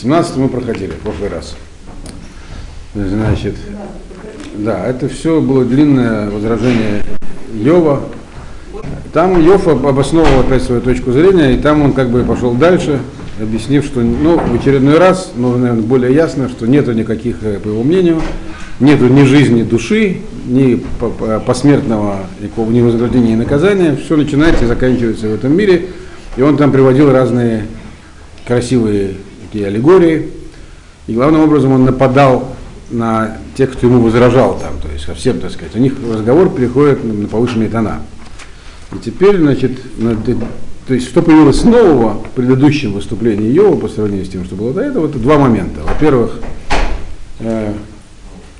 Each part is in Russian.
17 мы проходили в прошлый раз. Значит, да, это все было длинное возражение Йова. Там Йов обосновывал опять свою точку зрения, и там он как бы пошел дальше, объяснив, что ну, в очередной раз, ну, наверное, более ясно, что нету никаких, э, по его мнению, нету ни жизни души, ни посмертного никакого ни вознаграждения, ни наказания. Все начинается и заканчивается в этом мире. И он там приводил разные красивые такие аллегории. И главным образом он нападал на тех, кто ему возражал там, то есть совсем, так сказать. У них разговор переходит на повышенные тона. И теперь, значит, то есть что появилось нового в предыдущем выступлении Йова по сравнению с тем, что было до этого, это два момента. Во-первых, э,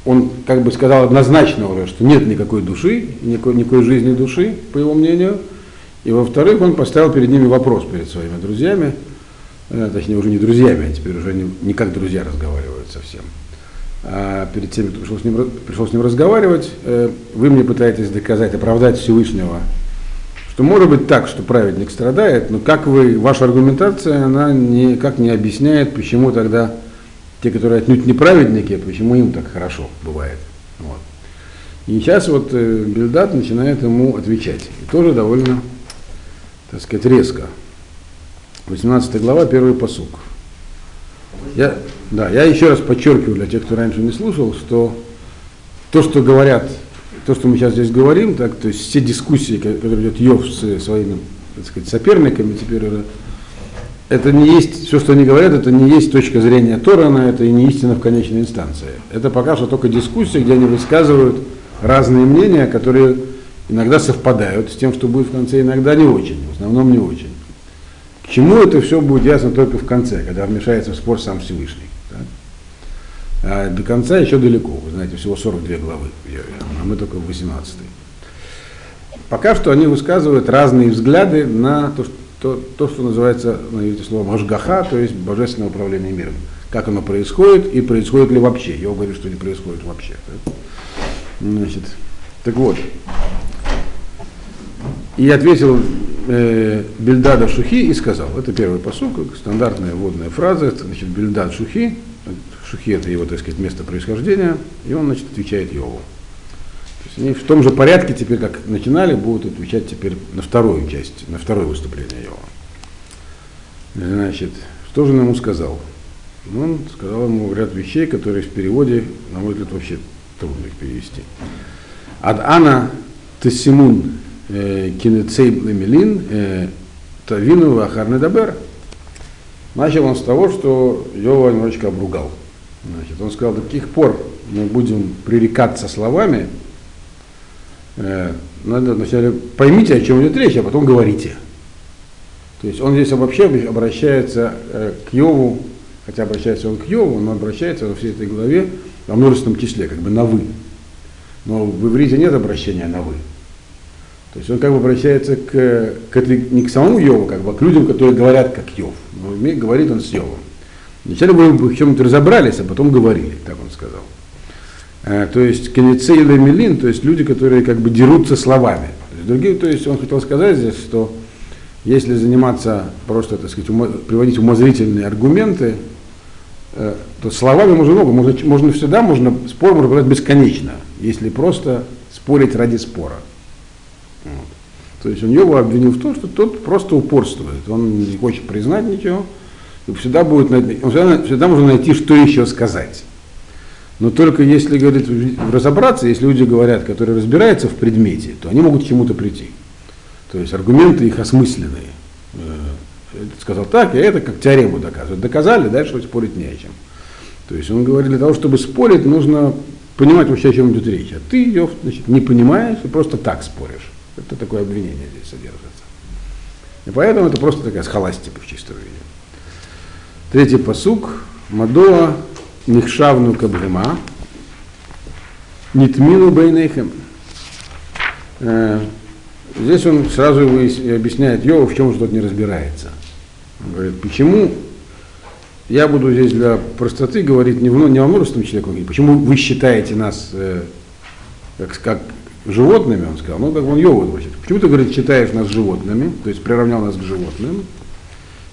он как бы сказал однозначно уже, что нет никакой души, никакой, никакой жизни души, по его мнению. И во-вторых, он поставил перед ними вопрос перед своими друзьями, точнее уже не друзьями, а теперь уже не, не как друзья разговаривают совсем. А перед теми, кто пришел с ним, пришел с ним разговаривать, э, вы мне пытаетесь доказать, оправдать Всевышнего что может быть так, что праведник страдает, но как вы, ваша аргументация, она никак не объясняет, почему тогда те, которые отнюдь не праведники, почему им так хорошо бывает. Вот. И сейчас вот э, Бельдат начинает ему отвечать. И тоже довольно, так сказать, резко. 18 глава, первый посук. Я, да, я еще раз подчеркиваю для тех, кто раньше не слушал, что то, что говорят то, что мы сейчас здесь говорим, так, то есть все дискуссии, которые ведет Йов с своими так сказать, соперниками, теперь уже, это не есть, все, что они говорят, это не есть точка зрения Торана, это и не истина в конечной инстанции. Это пока что только дискуссии, где они высказывают разные мнения, которые иногда совпадают с тем, что будет в конце, иногда не очень, в основном не очень. Чему это все будет ясно только в конце, когда вмешается в спор сам Всевышний. А до конца еще далеко, вы знаете, всего 42 главы, а мы только в 18. Пока что они высказывают разные взгляды на то, что, то, что называется, назовите словом, ажгаха, то есть божественное управление миром. Как оно происходит и происходит ли вообще. Я говорю, что не происходит вообще. Значит, так вот. И ответил э, Бельдада Шухи и сказал, это первый посук, стандартная водная фраза, значит, Бельдад Шухи, Шухи это его, так сказать, место происхождения, и он, значит, отвечает Йову. То есть они в том же порядке теперь, как начинали, будут отвечать теперь на вторую часть, на второе выступление Йова. Значит, что же он ему сказал? Ну, он сказал ему ряд вещей, которые в переводе, на мой взгляд, вообще трудно их перевести. Ад Ана Тесимун э, Кинецей Лемелин Тавину Вахарне Дабер. Начал он с того, что Йова немножечко обругал. Значит, он сказал, до каких пор мы будем пререкаться словами, надо вначале поймите, о чем идет речь, а потом говорите. То есть он здесь вообще обращается э, к Йову, хотя обращается он к Йову, но обращается во всей этой главе во множественном числе, как бы на «вы». Но в иврите нет обращения на «вы». То есть он как бы обращается к, к этой, не к самому Йову, как бы, а к людям, которые говорят как Йов. Но говорит он с Йовом. Вначале мы в чем-то разобрались, а потом говорили, так он сказал. А, то есть кенецей милин, то есть люди, которые как бы дерутся словами. То есть, другие, то есть он хотел сказать здесь, что если заниматься просто, так сказать, умо, приводить умозрительные аргументы, э, то словами можно много, можно, можно всегда, можно, спор можно брать бесконечно, если просто спорить ради спора. Вот. То есть он его обвинил в том, что тот просто упорствует, он не хочет признать ничего, всегда, будет, всегда, всегда можно найти, что еще сказать. Но только если говорит, разобраться, если люди говорят, которые разбираются в предмете, то они могут к чему-то прийти. То есть аргументы их осмысленные. Э, сказал так, и это как теорему доказывают. Доказали, дальше спорить не о чем. То есть он говорит, для того, чтобы спорить, нужно понимать вообще, о чем идет речь. А ты ее значит, не понимаешь и просто так споришь. Это такое обвинение здесь содержится. И поэтому это просто такая схоластика в чистом виде. Третий посук. Мадоа Нихшавну Кабгема. Нитмину Бейнейхем. Э, здесь он сразу объясняет Йова, в чем тут не разбирается. Он говорит, почему я буду здесь для простоты говорить не, в, не о множественном человеку, почему вы считаете нас э, как, как животными, он сказал, ну, как он Йова, почему ты, говорит, считаешь нас животными, то есть приравнял нас к животным,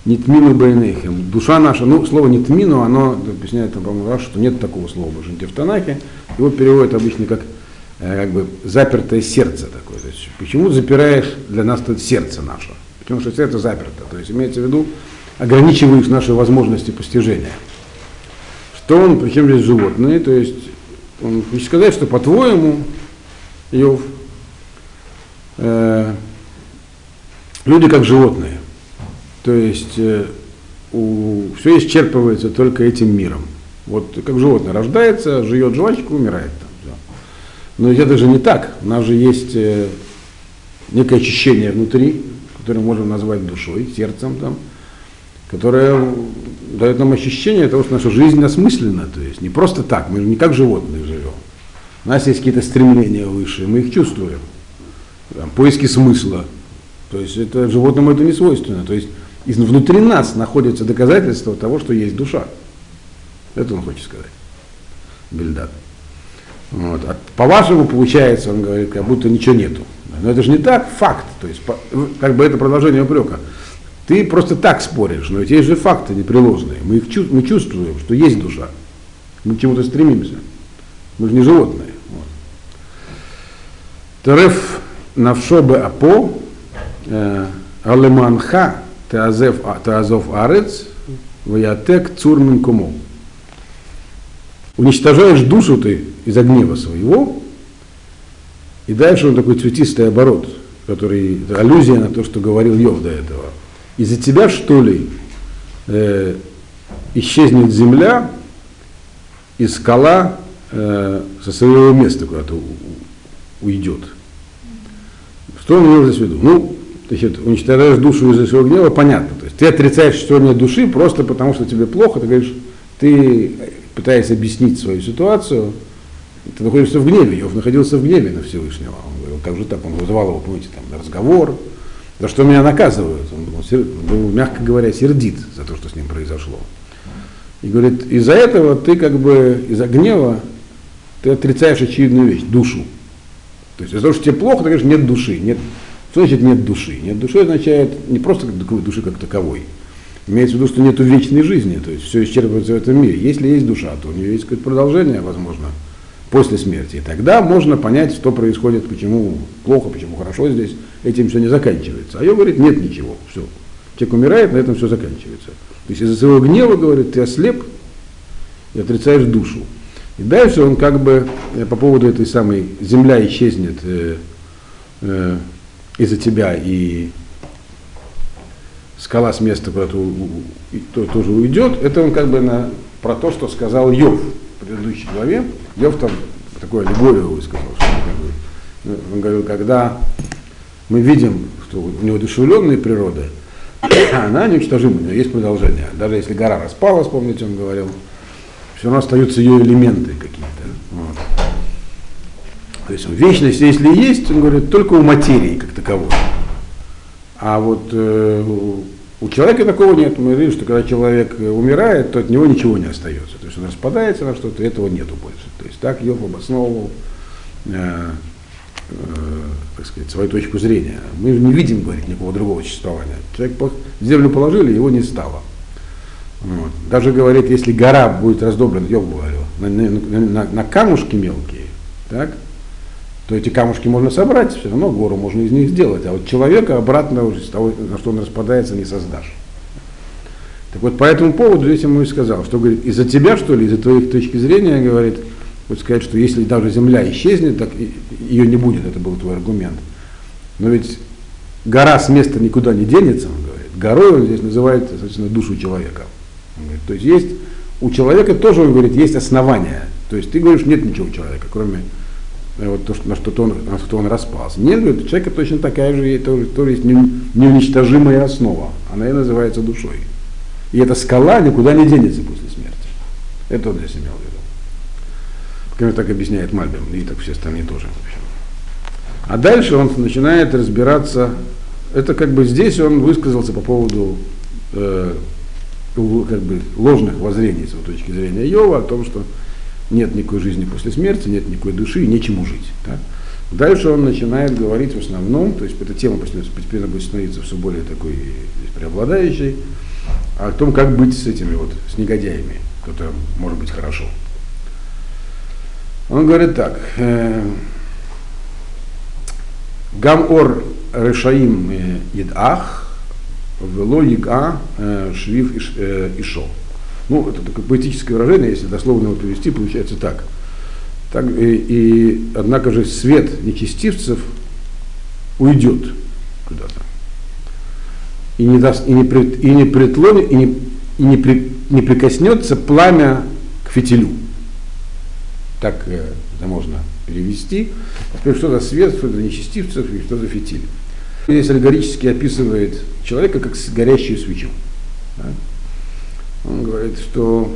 Нитмину Байнейхем. Душа наша, ну, слово нитмину, оно объясняет, там, по-моему, что нет такого слова в в Танахе. Его переводят обычно как, э, как бы запертое сердце такое. То есть, почему запираешь для нас тут сердце наше? Потому что сердце заперто. То есть имеется в виду, ограничиваешь наши возможности постижения. Что он, причем здесь животные, то есть он хочет сказать, что по-твоему, Иов, э, люди как животные. То есть э, у, все исчерпывается только этим миром. Вот как животное рождается, живет жвачку, умирает там. Да. Но это же не так. У нас же есть э, некое очищение внутри, которое мы можем назвать душой, сердцем там, которое дает нам ощущение того, что наша жизнь осмыслена. То есть не просто так, мы не как животные живем. У нас есть какие-то стремления высшие, мы их чувствуем. Там, поиски смысла. То есть это животному это не свойственно. То есть и внутри нас находится доказательство того, что есть душа. Это он хочет сказать. Бельдат. Вот. А по-вашему получается, он говорит, как будто ничего нету. Но это же не так, факт. То есть, как бы это продолжение упрека. Ты просто так споришь, но ведь есть же факты непреложные. Мы, их, мы чувствуем, что есть душа. Мы к чему-то стремимся. Мы же не животные. Тереф навшобе апо, алеманха, Теазов Арец, Ваятек Цурмин Кумо. Уничтожаешь душу ты из-за гнева своего, и дальше он такой цветистый оборот, который аллюзия на то, что говорил Йов до этого. Из-за тебя, что ли, э, исчезнет земля, и скала э, со своего места куда-то уйдет. Что он имел здесь в виду? Ну, значит, уничтожаешь душу из-за своего гнева, понятно. То есть ты отрицаешь, нет души просто потому, что тебе плохо, ты говоришь, ты пытаешься объяснить свою ситуацию, ты находишься в гневе, Йов находился в гневе на Всевышнего. Он говорил, как же так, он вызывал его, помните, там, разговор, за что меня наказывают. Он был, был, мягко говоря, сердит за то, что с ним произошло. И говорит, из-за этого ты как бы, из-за гнева, ты отрицаешь очевидную вещь, душу. То есть из-за того, что тебе плохо, ты говоришь, нет души, нет, что значит нет души? Нет души означает не просто души как таковой. Имеется в виду, что нет вечной жизни, то есть все исчерпывается в этом мире. Если есть душа, то у нее есть какое-то продолжение, возможно, после смерти. И тогда можно понять, что происходит, почему плохо, почему хорошо здесь. Этим все не заканчивается. А ее говорит, нет ничего, все. Человек умирает, на этом все заканчивается. То есть из-за своего гнева, говорит, ты ослеп и отрицаешь душу. И дальше он как бы э, по поводу этой самой земля исчезнет, э, э, из-за тебя, и скала с места куда-то тоже уйдет, это он как бы на, про то, что сказал Йов в предыдущей главе. Йов там такое аллегорию высказал, что как бы, ну, он говорил, когда мы видим, что у него душевленная природа, она неуничтожима, у нее есть продолжение. Даже если гора распалась, помните, он говорил, все равно остаются ее элементы какие-то. Вот. То есть вечность, если есть, он говорит, только у материи как таковой. А вот э, у человека такого нет. Мы видим, что когда человек умирает, то от него ничего не остается. То есть он распадается на что-то, этого нету больше. То есть так Йов обосновывал э, э, так сказать, свою точку зрения. Мы не видим, говорит, никакого другого существования. Человек в землю положили, его не стало. Вот. Даже говорит, если гора будет раздоблена, Йов говорил, на, на, на, на камушки мелкие, так, то эти камушки можно собрать, все равно гору можно из них сделать. А вот человека обратно уже с того, на что он распадается, не создашь. Так вот, по этому поводу здесь ему и сказал, что говорит, из-за тебя, что ли, из-за твоих точки зрения, говорит, хочет сказать, что если даже земля исчезнет, так ее не будет, это был твой аргумент. Но ведь гора с места никуда не денется, он говорит. Горой он здесь называет, соответственно, душу человека. То есть есть, у человека тоже, он говорит, есть основания. То есть ты говоришь, нет ничего у человека, кроме Э, вот то, что, на, что он, на что он распался. Нет, у человека точно такая же, тоже, тоже есть неуничтожимая основа. Она и называется душой. И эта скала никуда не денется после смерти. Это он здесь имел в виду. Как так объясняет Мальбим, и так все остальные тоже. А дальше он начинает разбираться, это как бы здесь он высказался по поводу э, как бы ложных воззрений с его точки зрения Йова, о том, что нет никакой жизни после смерти, нет никакой души и нечему жить. Да? Дальше он начинает говорить в основном, то есть эта тема постепенно будет становиться все более такой преобладающей, о том, как быть с этими вот, с негодяями, это может быть хорошо. Он говорит так. Э, Гамор решаим идах, вело ига швив ишо. Ну, это такое поэтическое выражение, если дословно его перевести, получается так. так и, и, однако же, свет нечестивцев уйдет куда-то. И не, даст, и не, прит, и не притлонит, и, не, и не, при, не прикоснется пламя к фитилю. Так э, это можно перевести. Теперь что за свет, что за нечестивцев и что за фитиль. Здесь аллегорически описывает человека как горящую свечу. Да? Он говорит, что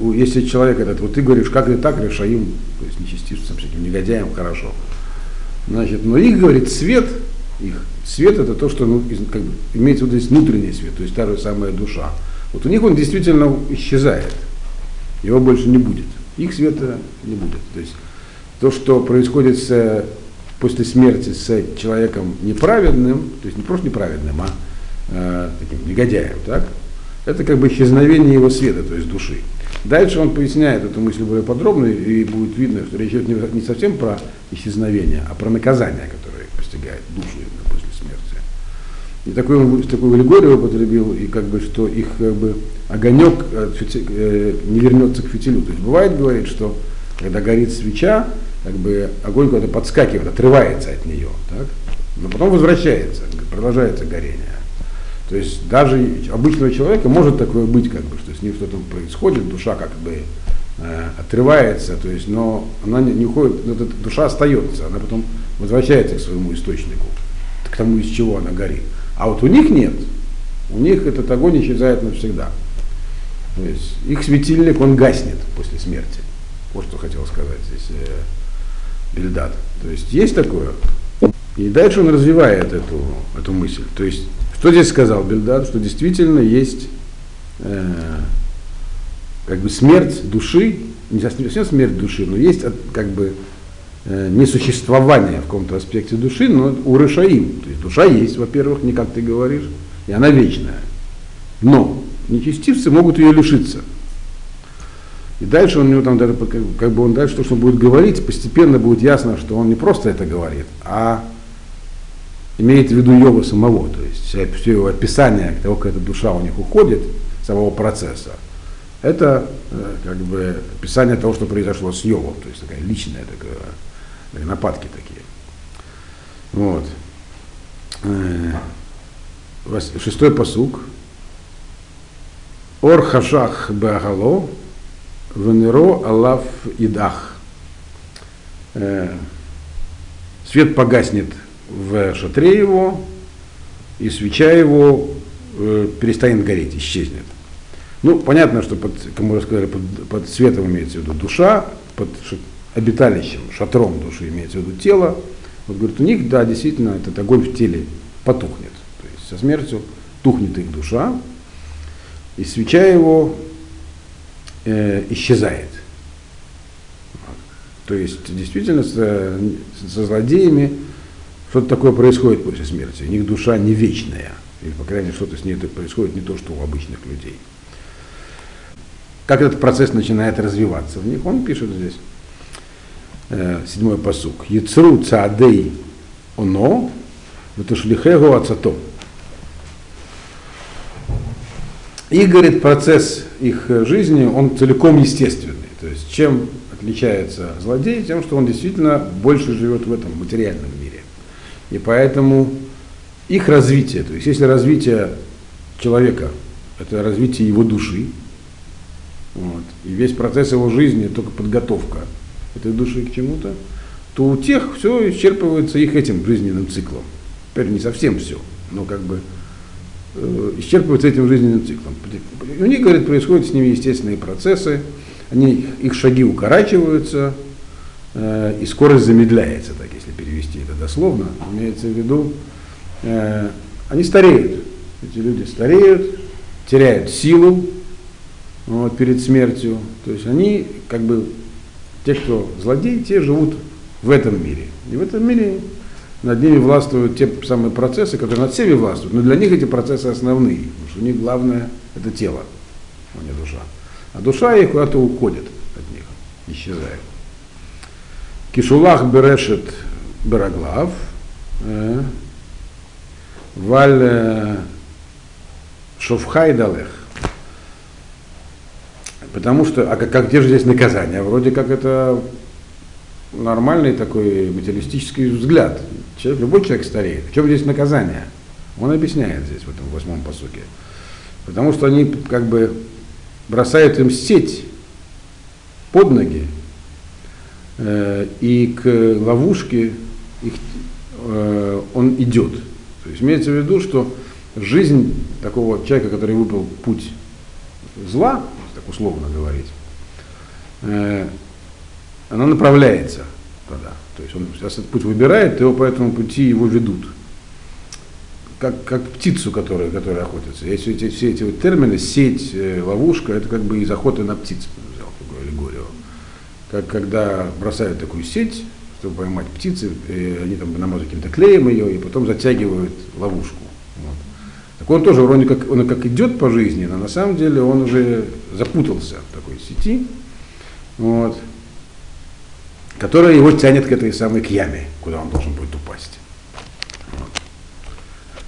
если человек этот, вот ты говоришь, как и так решаим, то есть нечестивцам, всяким негодяям, хорошо. Значит, но их, говорит, свет, их свет это то, что ну, как бы, имеется в виду здесь внутренний свет, то есть та же самая душа. Вот у них он действительно исчезает, его больше не будет. Их света не будет. То есть то, что происходит с, после смерти с человеком неправедным, то есть не просто неправедным, а э, таким негодяем, так, это как бы исчезновение его света, то есть души. Дальше он поясняет эту мысль более подробно, и будет видно, что речь идет не совсем про исчезновение, а про наказание, которое постигает душу именно после смерти. И такой он такую аллегорию употребил, и как бы, что их как бы, огонек э, э, не вернется к фитилю. То есть бывает, говорит, что когда горит свеча, как бы огонь куда-то подскакивает, отрывается от нее, так? но потом возвращается, продолжается горение. То есть даже обычного человека может такое быть, как бы, что с ним что-то происходит, душа как бы э, отрывается, то есть, но она не, не уходит, эта душа остается, она потом возвращается к своему источнику, к тому, из чего она горит. А вот у них нет. У них этот огонь исчезает навсегда. То есть их светильник, он гаснет после смерти. Вот что хотел сказать здесь э, Бельдат. То есть есть такое. И дальше он развивает эту, эту мысль. То есть что здесь сказал Бельдад? Что действительно есть э, как бы смерть души, не совсем смерть души, но есть как бы э, несуществование в каком-то аспекте души, но у Рышаим. То есть душа есть, во-первых, не как ты говоришь, и она вечная. Но нечестивцы могут ее лишиться. И дальше он у него там даже, как бы он дальше то, что он будет говорить, постепенно будет ясно, что он не просто это говорит, а имеет в виду Йова самого, то есть все его описание того, как эта душа у них уходит, самого процесса, это э, как бы описание того, что произошло с Йовом, то есть такая личная такая, нападки такие. Вот. Э, шестой посук. Ор хашах беагало, венеро алав идах. Э, свет погаснет в шатре его, и свеча его э, перестанет гореть, исчезнет. Ну, понятно, что под, как мы уже сказали, под, под светом имеется в виду душа, под обиталищем, шатром души имеется в виду тело. Вот говорит, у них, да, действительно, этот огонь в теле потухнет. То есть со смертью тухнет их душа, и свеча его э, исчезает. То есть действительно со, со злодеями что-то такое происходит после смерти. У них душа не вечная. Или, по крайней мере, что-то с ней происходит не то, что у обычных людей. Как этот процесс начинает развиваться в них, он пишет здесь, э, седьмой посук. Яцру цаадей оно, ватушлихегу ацато. И, говорит, процесс их жизни, он целиком естественный. То есть, чем отличается злодей? Тем, что он действительно больше живет в этом материальном мире. И поэтому их развитие, то есть если развитие человека, это развитие его души, вот, и весь процесс его жизни только подготовка этой души к чему-то, то у тех все исчерпывается их этим жизненным циклом. Теперь не совсем все, но как бы э, исчерпывается этим жизненным циклом. У них, говорит, происходят с ними естественные процессы, они, их шаги укорачиваются, э, и скорость замедляется, так если перевести это дословно, имеется в виду, э, они стареют. Эти люди стареют, теряют силу вот, перед смертью. То есть они, как бы, те, кто злодеи, те живут в этом мире. И в этом мире над ними властвуют те самые процессы, которые над всеми властвуют, но для них эти процессы основные, потому что у них главное это тело, а не душа. А душа их куда-то уходит от них, исчезает. Кишулах берешет бераглав, э, валь э, шовхай далех. Потому что, а как, как где же здесь наказание? Вроде как это нормальный такой материалистический взгляд. Человек, любой человек стареет. В чем здесь наказание? Он объясняет здесь, в этом восьмом посуке. Потому что они как бы бросают им сеть под ноги, э, и к ловушке их, э, он идет. То есть имеется в виду, что жизнь такого человека, который выбрал путь зла, так условно говорить, э, она направляется туда. То есть он сейчас этот путь выбирает, его по этому пути его ведут. Как, как птицу, которая, которая охотится. Если эти, все эти вот термины, сеть, э, ловушка, это как бы из охоты на птиц, взял такую аллегорию. Как когда бросают такую сеть, чтобы поймать птицы, они там намазывают каким-то клеем ее и потом затягивают ловушку. Вот. Так он тоже вроде как, он как идет по жизни, но на самом деле он уже запутался в такой сети. Вот которая его тянет к этой самой к яме, куда он должен будет упасть. Вот.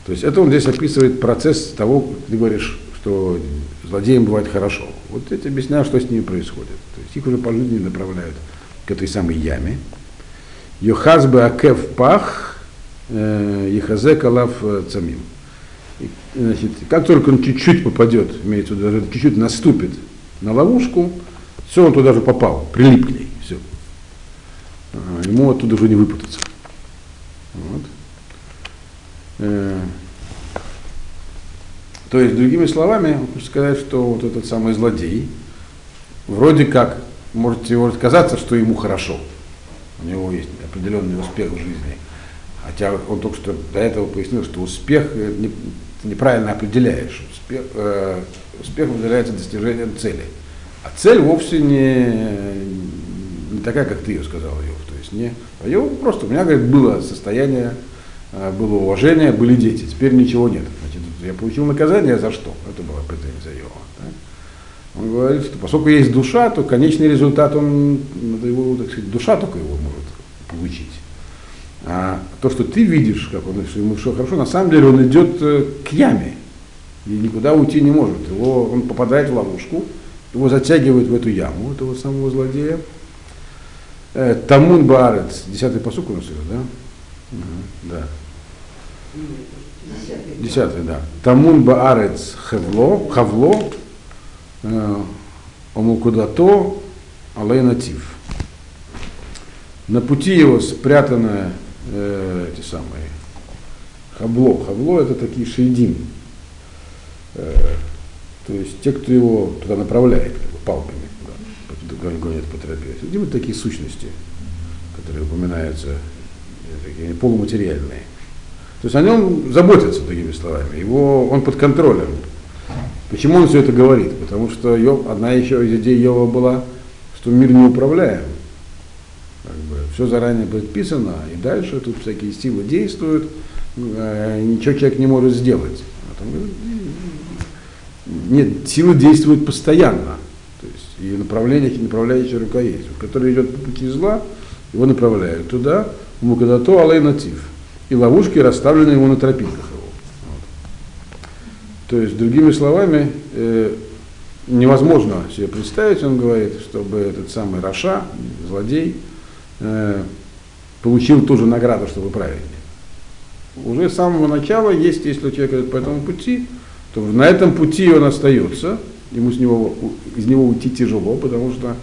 То есть это он здесь описывает процесс того, ты говоришь, что злодеям бывает хорошо. Вот я тебе объясняю, что с ними происходит. То есть их уже по жизни направляют к этой самой яме. Йохаз бы акев пах, ехазе калав э, цамим. Значит, как только он чуть-чуть попадет, имеется в виду, чуть-чуть наступит на ловушку, все, он туда же попал, прилип к ней. Ему оттуда уже не выпутаться. Вот. Э, то есть, другими словами, можно сказать, что вот этот самый злодей, вроде как, может, может казаться, что ему хорошо. У него есть определенный успех в жизни. Хотя он только что до этого пояснил, что успех э, ты неправильно определяешь. Успех, э, успех определяется достижением цели. А цель вовсе не, не такая, как ты ее сказал, Йов. Не, а Йов просто, у меня, говорит, было состояние, а, было уважение, были дети, теперь ничего нет. Значит, я получил наказание за что? Это была претензия Йова. Да? Он говорит, что поскольку есть душа, то конечный результат, он, его, так сказать, душа только его может получить. А то, что ты видишь, как он, что ему все хорошо, на самом деле он идет э, к яме и никуда уйти не может. Его, он попадает в ловушку, его затягивают в эту яму, этого самого злодея, Э, Тамун Баарец, десятый посук у нас идет, да? Угу, да. Десятый, да. Тамун Баарец Хевло, Хавло, э, Омукудато, Алейнатив. На пути его спрятано э, эти самые хабло. Хабло это такие шейдим. Э, то есть те, кто его туда направляет, как бы, палками гонят по тропе. Где вот такие сущности, которые упоминаются, такие полуматериальные. То есть о нем заботятся, другими словами. Его, он под контролем. Почему он все это говорит? Потому что Йов, одна еще из идей Йова была, что мир не управляем. Как бы, все заранее предписано, и дальше тут всякие силы действуют, э, ничего человек не может сделать. А нет, силы действуют постоянно. И направление, направляющая рука есть. Который идет по пути зла, его направляют туда, мукадато алей натив. И ловушки расставлены ему на тропинках его. Вот. То есть, другими словами, э, невозможно себе представить, он говорит, чтобы этот самый Раша, злодей, э, получил ту же награду, что вы праведник. Уже с самого начала есть, если человек идет по этому пути, то на этом пути он остается – ему с него, из него уйти тяжело, потому что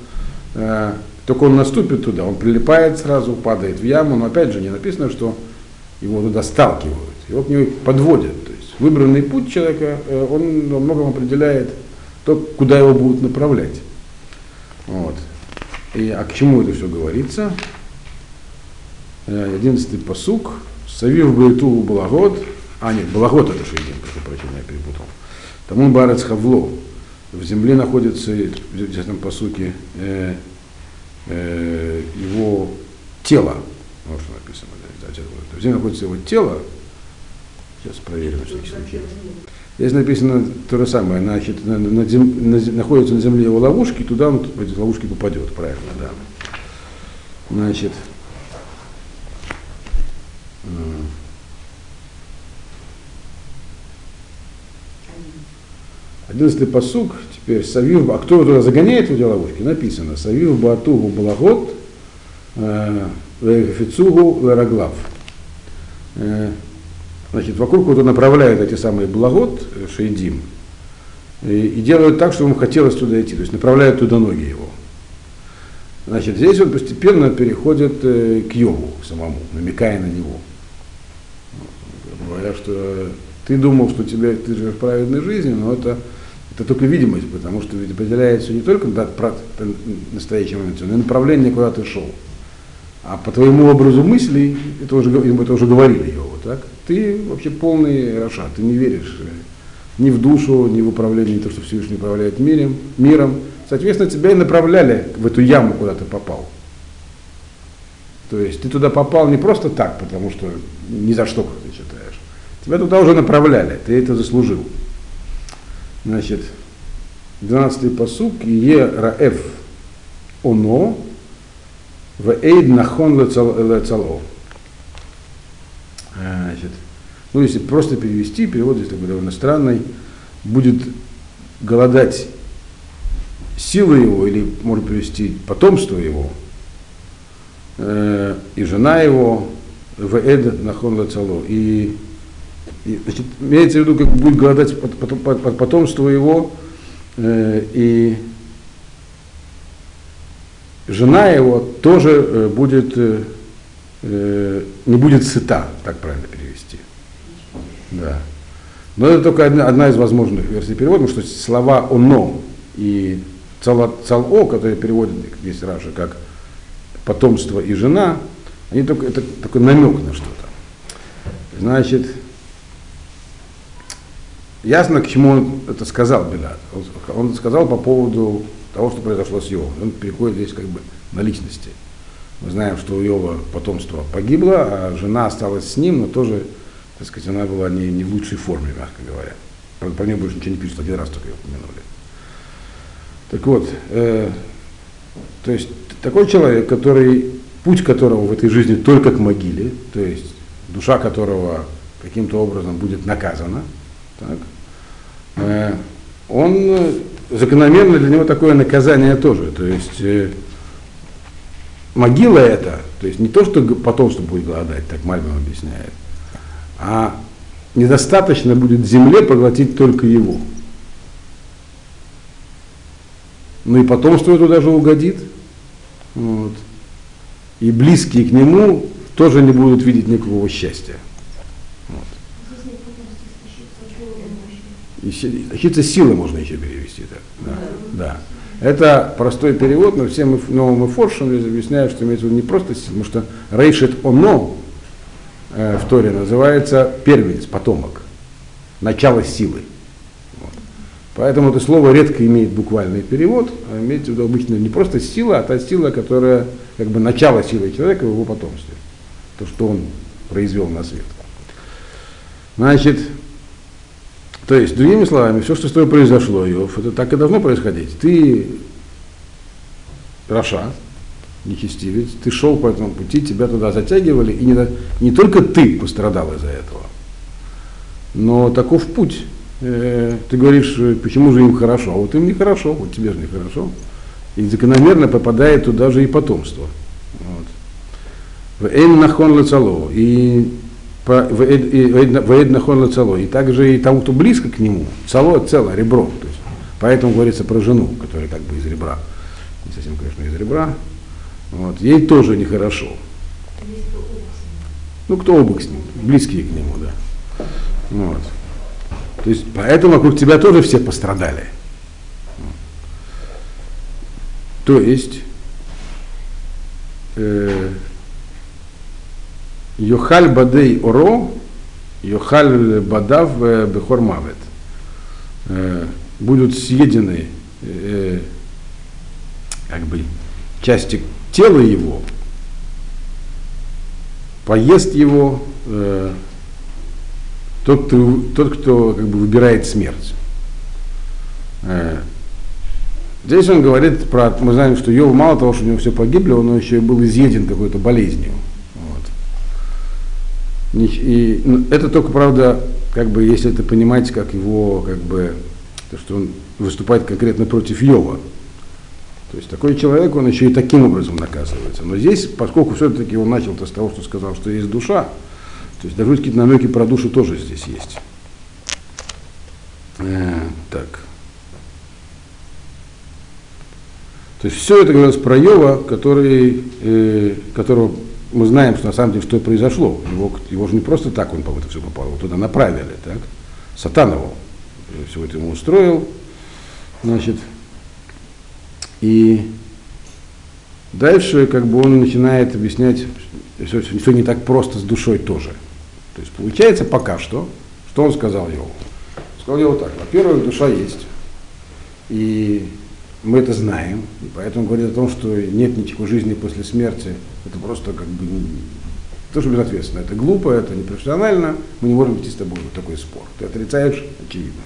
э, только он наступит туда, он прилипает сразу, падает в яму, но опять же не написано, что его туда сталкивают, его к нему подводят. То есть выбранный путь человека, э, он во многом определяет то, куда его будут направлять. Вот. И, а к чему это все говорится? Э, одиннадцатый посук. Савив Байту Балагод. А, нет, Балагод это Шейдин, прошу прощения, я перепутал. Тому Барец Хавло в земле находится, в этом посуке, э, э, его тело. Вот что написано. Да, есть, где находится его тело, сейчас проверим случай. Здесь написано то же самое, значит, на, на зем, на, находится на земле его ловушки, туда он в эти ловушки попадет, правильно, да. Значит, Одиннадцатый посук, теперь Савив, а кто туда загоняет в эти ловушки? Написано, Савив Батугу Балагот, Фицугу Лараглав. Значит, вокруг вот он направляет эти самые благот, э, шейдим, и, и делают так, чтобы ему хотелось туда идти, то есть направляют туда ноги его. Значит, здесь он постепенно переходит э, к Йову самому, намекая на него. Говоря, что ты думал, что тебя, ты живешь праведной жизнью, но это, это только видимость, потому что ведь определяется не только да, настоящий момент, но и направление, куда ты шел. А по твоему образу мыслей, это уже, мы это уже говорили его, так? Ты вообще полный Раша, ты не веришь э, ни в душу, ни в управление, ни то, что Всевышний управляет миром, миром. Соответственно, тебя и направляли в эту яму, куда ты попал. То есть ты туда попал не просто так, потому что ни за что, как ты считаешь. Тебя туда уже направляли, ты это заслужил. Значит, 12-й посук, Е Раэф Оно, в эйд нахон лецало. Значит, ну, если просто перевести, перевод здесь такой довольно странный, будет голодать сила его, или можно перевести потомство его, э, и жена его, в эд нахон лецало. И, и значит, имеется в виду, как будет голодать потомство его, э, и жена его тоже э, будет, э, э, не будет сыта, так правильно перевести. Да. Но это только одна, одна из возможных версий перевода, потому что слова «оно» и «цало», «цало», которые переводят здесь Раша как «потомство» и «жена», они только, это такой намек на что-то. Значит, ясно, к чему он это сказал Белат. Он сказал по поводу того, что произошло с Йовом. Он переходит здесь как бы на личности. Мы знаем, что у Йова потомство погибло, а жена осталась с ним, но тоже, так сказать, она была не, не в лучшей форме, мягко говоря. Правда, про нее больше ничего не пишут, один раз только ее упомянули. Так вот, э, то есть такой человек, который, путь которого в этой жизни только к могиле, то есть душа которого каким-то образом будет наказана, так, э, он закономерно для него такое наказание тоже. То есть э, могила это, то есть не то, что потомство будет голодать, так Мальбим объясняет, а недостаточно будет земле поглотить только его. Ну и потомство это даже угодит. Вот. И близкие к нему тоже не будут видеть никакого счастья. Ищется силы можно еще перевести так. Да. да. Это простой перевод, но всем новым форшем объясняют, что имеется в виду не просто сила, потому что рейшет оно э, в Торе называется первенец, потомок, начало силы. Вот. Поэтому это слово редко имеет буквальный перевод, а имеется в виду обычно не просто сила, а та сила, которая как бы начало силы человека в его потомстве. То, что он произвел на свет. Значит, то есть, другими словами, все, что с тобой произошло, Иов, это так и должно происходить. Ты Раша, нечестивец, ты шел по этому пути, тебя туда затягивали, и не, не только ты пострадал из-за этого, но таков путь. Э, ты говоришь, почему же им хорошо, а вот им нехорошо, вот тебе же нехорошо. И закономерно попадает туда же и потомство. Вот. В Эйн нахон И Ваэд нахон цало. И также и тому, кто близко к нему, цало целое, ребро. То есть, поэтому говорится про жену, которая как бы из ребра. Не совсем, конечно, из ребра. Вот. Ей тоже нехорошо. Ну, кто обык с ним, близкие к нему, да. Вот. То есть, поэтому вокруг тебя тоже все пострадали. То есть, э, Йохаль бадей оро, Йохаль бадав бехор мавет. Будут съедены э, как бы части тела его, поест его э, тот, кто, тот, кто как бы выбирает смерть. Э, здесь он говорит про, мы знаем, что Йов мало того, что у него все погибли, он еще и был изъеден какой-то болезнью. И, ну, это только, правда, как бы, если это понимать, как его, как бы, то, что он выступает конкретно против Йова. То есть такой человек, он еще и таким образом наказывается. Но здесь, поскольку все-таки он начал-то с того, что сказал, что есть душа, то есть даже какие-то намеки про душу тоже здесь есть. Э, так. То есть все это говорилось про Йова, который, э, которого мы знаем, что на самом деле что произошло. Его, его же не просто так он по это все попал, его туда направили, так? Сатан его все это ему устроил, значит, и дальше как бы он начинает объяснять, что все не так просто с душой тоже. То есть получается пока что, что он сказал Йову? Сказал Йову так, во-первых, душа есть, и мы это знаем, поэтому говорит о том, что нет никакой жизни после смерти, это просто как бы не, то, что безответственно, это глупо, это непрофессионально, мы не можем вести с тобой вот такой спор. Ты отрицаешь очевидное.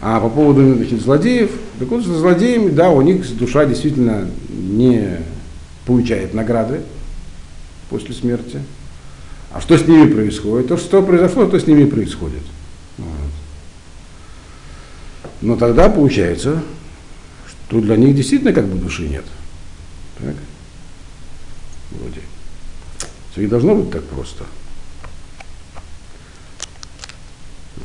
А по поводу значит, злодеев, так вот, со злодеями, да, у них душа действительно не получает награды после смерти. А что с ними происходит? То, что произошло, то с ними происходит. Вот. Но тогда получается, что для них действительно как бы души нет. Так? Вроде. Все не должно быть так просто.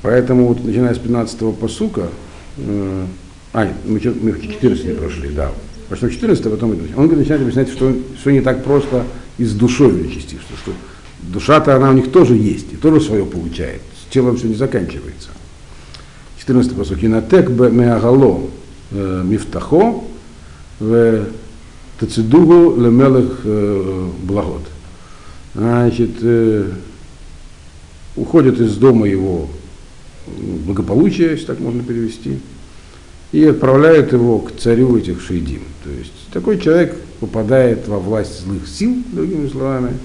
Поэтому вот начиная с 15-го посука, э, а, мы, мы 14 не прошли, да. Пошли 14 потом он начинает объяснять, что все не так просто и с душой нечестивства, что душа-то она у них тоже есть, и тоже свое получает. С телом все не заканчивается. 14 посук. Инатек бе меагало э, мифтахо в тацидугу лемелых э, благот. Значит, уходит из дома его благополучие, если так можно перевести, и отправляют его к царю этих шейдим. То есть такой человек попадает во власть злых сил, другими словами,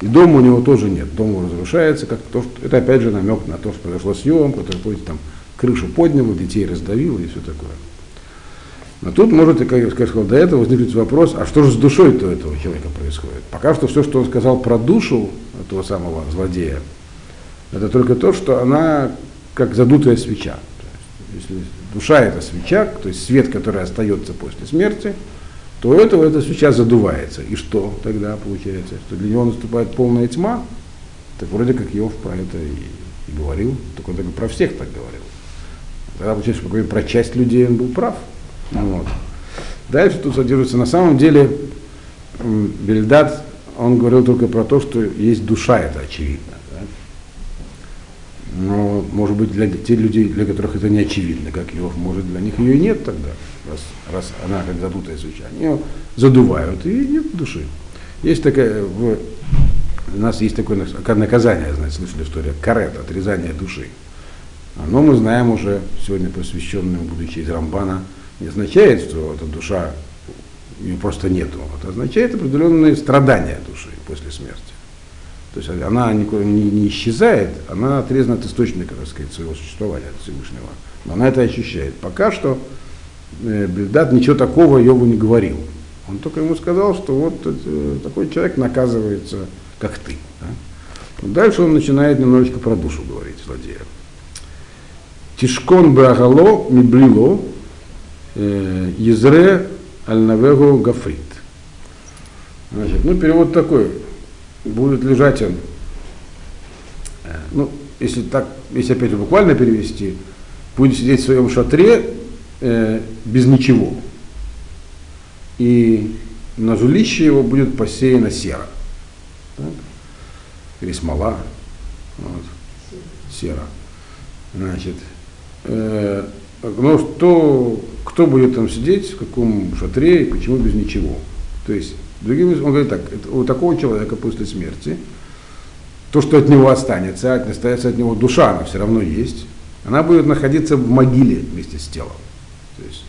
и дома у него тоже нет, дом разрушается, как то, что, это опять же намек на то, что произошло с Йовом, который ходит там крышу поднял, детей раздавил и все такое. Но тут может, как я сказал, до этого возникнуть вопрос, а что же с душой-то этого человека происходит? Пока что все, что он сказал про душу этого самого злодея, это только то, что она как задутая свеча. Если душа это свеча, то есть свет, который остается после смерти, то у этого эта свеча задувается. И что тогда получается? Что для него наступает полная тьма? Так вроде как Иов про это и, и говорил, только он только про всех так говорил. Тогда получается, что про часть людей он был прав. Вот. Дальше тут содержится, на самом деле, Бельдат, он говорил только про то, что есть душа, это очевидно. Но, может быть, для тех людей, для которых это не очевидно, как Иов, может, для них ее и нет тогда, раз, раз она как задутая свеча. Они ее задувают, и нет души. Есть такая, в, у нас есть такое наказание, знаете, слышали историю, карет, отрезание души. Оно мы знаем уже, сегодня посвященное, будучи из Рамбана, не означает, что эта душа, ее просто нету. Это означает определенные страдания души после смерти. То есть она никуда не, не исчезает, она отрезана от источника, так сказать, своего существования, от Всевышнего. Но она это ощущает. Пока что э, Бельдат ничего такого Йову не говорил. Он только ему сказал, что вот э, такой человек наказывается, как ты. Да? Дальше он начинает немножечко про душу говорить, злодея. Тишкон брагало миблило э, езре аль гафрит. Значит, ну, перевод такой будет лежать он, ну, если так, если опять буквально перевести, будет сидеть в своем шатре э, без ничего. И на жилище его будет посеяна сера. Так? Или смола. Вот. Сера. Значит, э, но что, кто будет там сидеть, в каком шатре и почему без ничего. То есть Другими, он говорит так, у такого человека после смерти, то, что от него останется, останется от него душа, она все равно есть, она будет находиться в могиле вместе с телом. То есть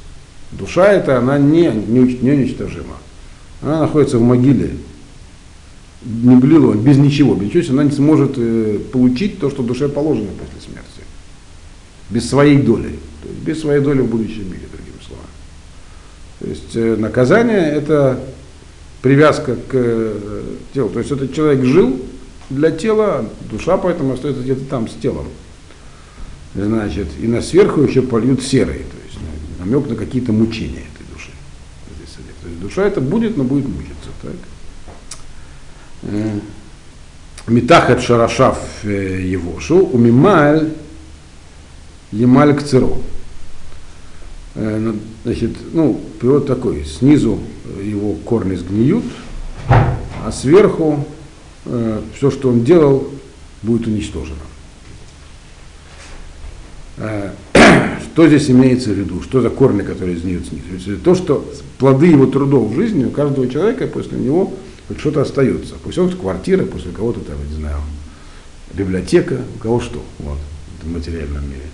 душа эта, она не, не, не уничтожима. Она находится в могиле. не блило, без ничего, без ничего, она не сможет э, получить то, что душе положено после смерти. Без своей доли. То есть без своей доли в будущем мире. То есть э, наказание это привязка к э, телу. То есть этот человек жил для тела, душа поэтому остается где-то там с телом. Значит, и на сверху еще польют серой, то есть намек на какие-то мучения этой души. То есть душа это будет, но будет мучиться. Так? Э, Митахат шарашав его у мималь емаль кцеро. Значит, ну, перевод такой, снизу его корни сгниют, а сверху э, все, что он делал, будет уничтожено. Э, что здесь имеется в виду? Что за корни, которые сгниют снизу? То, что плоды его трудов в жизни у каждого человека после него хоть что-то остается. Пусть он квартира, после кого-то там, не знаю, библиотека, у кого что, вот, в материальном мире.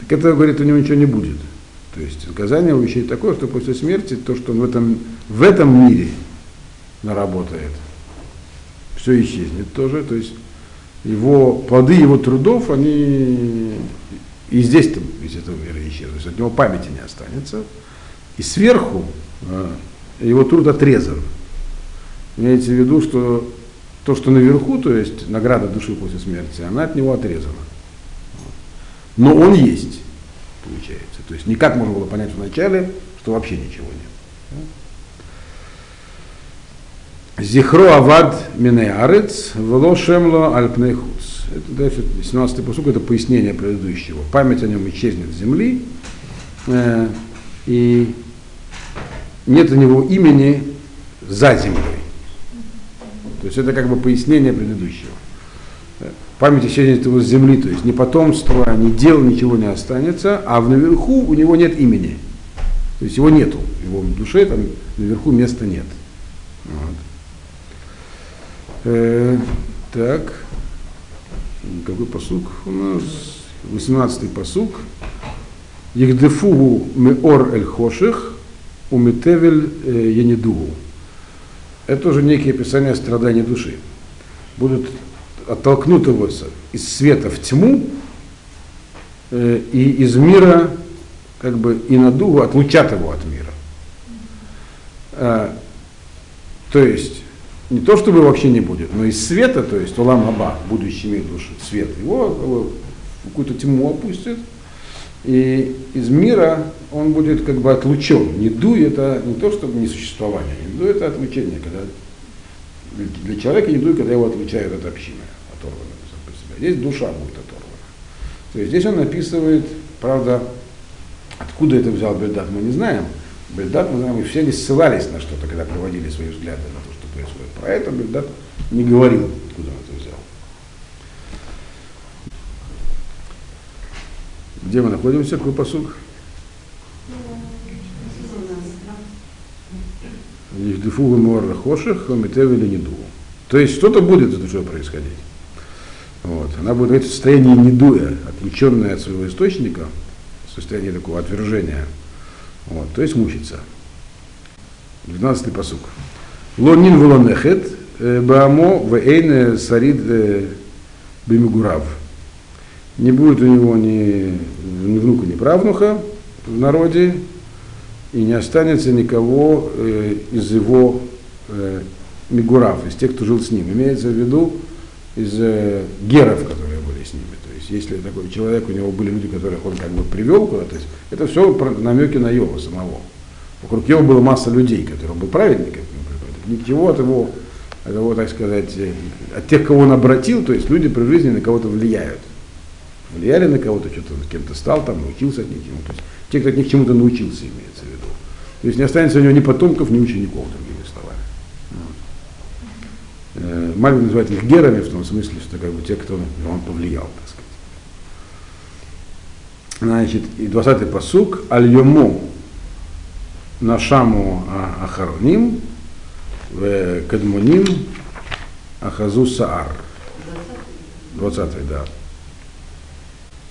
Так это, говорит, у него ничего не будет. То есть наказание у вещей такое, что после смерти то, что он в этом, в этом мире наработает, все исчезнет тоже. То есть его, плоды его трудов, они и здесь-то из этого мира исчезнут. От него памяти не останется. И сверху э, его труд отрезан. Имеется в виду, что то, что наверху, то есть награда души после смерти, она от него отрезана. Но он есть, получается. То есть никак можно было понять вначале, что вообще ничего нет. Зихро авад минеарец, вело шемло альпнейхус. Это дальше, 17-й посук, это пояснение предыдущего. Память о нем исчезнет с земли, э, и нет у него имени за землей. То есть это как бы пояснение предыдущего. Память исчезнет его с земли, то есть ни потомства, ни дел, ничего не останется, а наверху у него нет имени. То есть его нету, его в душе там наверху места нет. Вот. Э, так, какой посук у нас? 18-й посук. Ехдефугу меор эль хоших, умитевель э, янидугу. Это уже некие описания страданий души. Будут оттолкнут его из света в тьму э, и из мира, как бы и на дугу отлучат его от мира. А, то есть не то, чтобы вообще не будет, но из света, то есть Улам Аба, будущий мир души, свет, его, его в какую-то тьму опустит, и из мира он будет как бы отлучен. Не ду это не то, чтобы не существование, не ду это отлучение, когда для человека не ду, когда его отлучают от общины оторвана по себе. Здесь душа будет оторвана. То есть здесь он описывает, правда, откуда это взял Бельдат, мы не знаем. Бельдат, мы знаем, и все они ссылались на что-то, когда проводили свои взгляды на то, что происходит. Про это Бельдат не говорил, откуда он это взял. Где мы находимся? Какой посуг? Ихдифугу муарра хоших, митевели неду. То есть что-то будет с душой происходить. Вот. Она будет в состоянии недуя, отвлеченная от своего источника, в состоянии такого отвержения. Вот. То есть мучиться. 12-й посук. Лонин вуланехет э, баамо вейн сарид э, бимигурав. Не будет у него ни, ни внука, ни правнука в народе, и не останется никого э, из его э, мигурав, из тех, кто жил с ним. Имеется в виду, из э, геров, которые были с ними. То есть, если такой человек, у него были люди, которых он как бы привел куда-то, это все намеки на Йова самого. Вокруг Йова была масса людей, которые он был праведником, ничего от его, от его, так сказать, э, от тех, кого он обратил, то есть люди при жизни на кого-то влияют. Влияли на кого-то, что-то кем-то стал, там, научился от них. То есть те, кто от них чему-то научился, имеется в виду. То есть не останется у него ни потомков, ни учеников, словами. Э, Мальбин называет их герами, в том смысле, что как бы те, кто он повлиял, так сказать. Значит, и 20-й посук, аль-йому нашаму ахароним, в кадмуним ахазу саар. 20-й, да.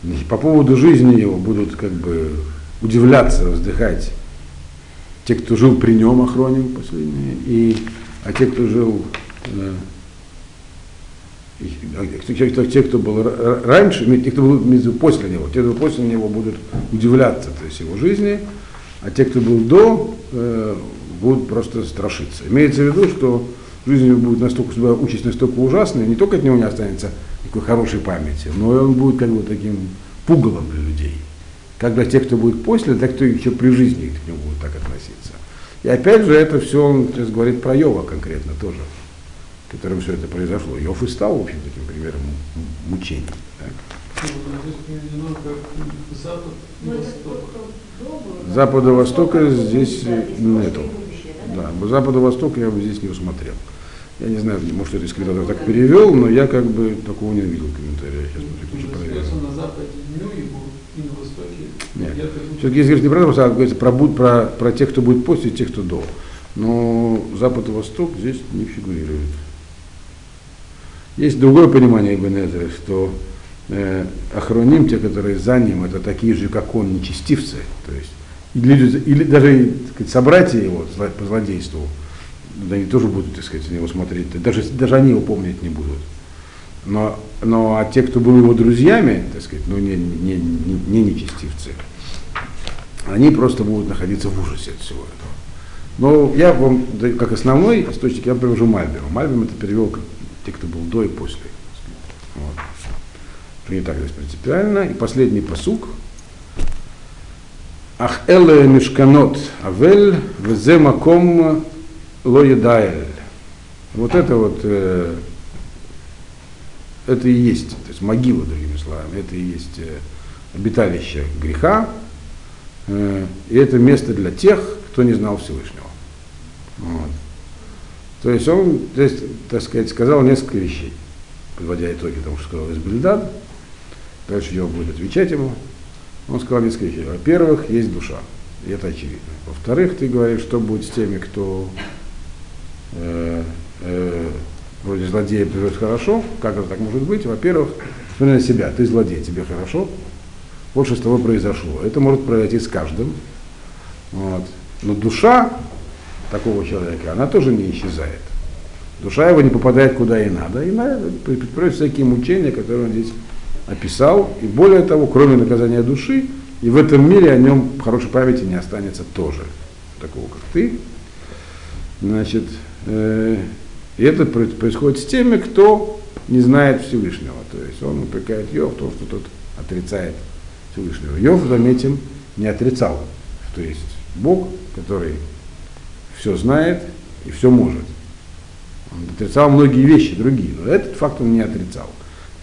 Значит, по поводу жизни его будут как бы удивляться, вздыхать те, кто жил при нем, охроним последние, и, а те, кто жил те, те, кто был раньше, те, кто был после него, те, кто после него будут удивляться то есть его жизни, а те, кто был до, э, будут просто страшиться. Имеется в виду, что жизнь его будет настолько, участь настолько ужасная, не только от него не останется никакой хорошей памяти, но и он будет как бы таким пугалом для людей. Как для тех, кто будет после, так кто еще при жизни к нему будет так относиться. И опять же, это все он сейчас говорит про Йова конкретно тоже которым все это произошло. Иов и стал, в общем, таким примером мучений. Так. Запада Востока здесь нету. Да, Запада Востока я бы здесь не усмотрел. Я не знаю, может, это скрипт так перевел, но я как бы такого не видел комментария. Сейчас смотрю, кто проверил. на Западе дню его и на Востоке. Нет. Все-таки здесь не про это, а говорится про, про, про тех, кто будет после, и тех, кто до. Но Запад и Восток здесь не фигурируют. Есть другое понимание Ибн что э, охроним, те, которые за ним, это такие же, как он, нечестивцы. То есть, или, или даже сказать, собратья его по злодейству, они тоже будут, так сказать, на него смотреть, даже, даже они его помнить не будут. Но, но а те, кто был его друзьями, так сказать, ну не, не, не, не нечестивцы, они просто будут находиться в ужасе от всего этого. Но я вам, как основной источник, я привожу Мальберу. Мальбером это перевел те, кто был до и после. Вот. Не так здесь принципиально. И последний посук. Ах эле мешканот авель везе маком лоедаэль. Вот это вот, э, это и есть, то есть могила, другими словами, это и есть э, обиталище греха, э, и это место для тех, кто не знал Всевышнего. Вот. То есть он, то есть, так сказать, сказал несколько вещей, подводя итоги того, что сказал Избельдад. Дальше Йов будет отвечать ему. Он сказал несколько вещей. Во-первых, есть душа, и это очевидно. Во-вторых, ты говоришь, что будет с теми, кто э, э, вроде злодея живет хорошо, как это так может быть? Во-первых, смотри на себя, ты злодей, тебе хорошо. Вот что с тобой произошло. Это может произойти с каждым. Вот. Но душа такого человека, она тоже не исчезает. Душа его не попадает куда и надо, и предпринимает всякие мучения, которые он здесь описал. И более того, кроме наказания души, и в этом мире о нем хорошей памяти не останется тоже, такого как ты. Значит, э, и это происходит с теми, кто не знает Всевышнего. То есть он упрекает Йов в том, что тот отрицает Всевышнего. Йов, заметим, не отрицал, что есть Бог, который все знает и все может. Он отрицал многие вещи другие, но этот факт он не отрицал.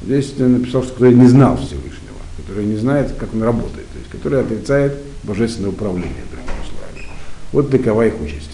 Здесь он написал, что который не знал Всевышнего, который не знает, как он работает, то есть который отрицает божественное управление, другими словами. Вот такова их участь.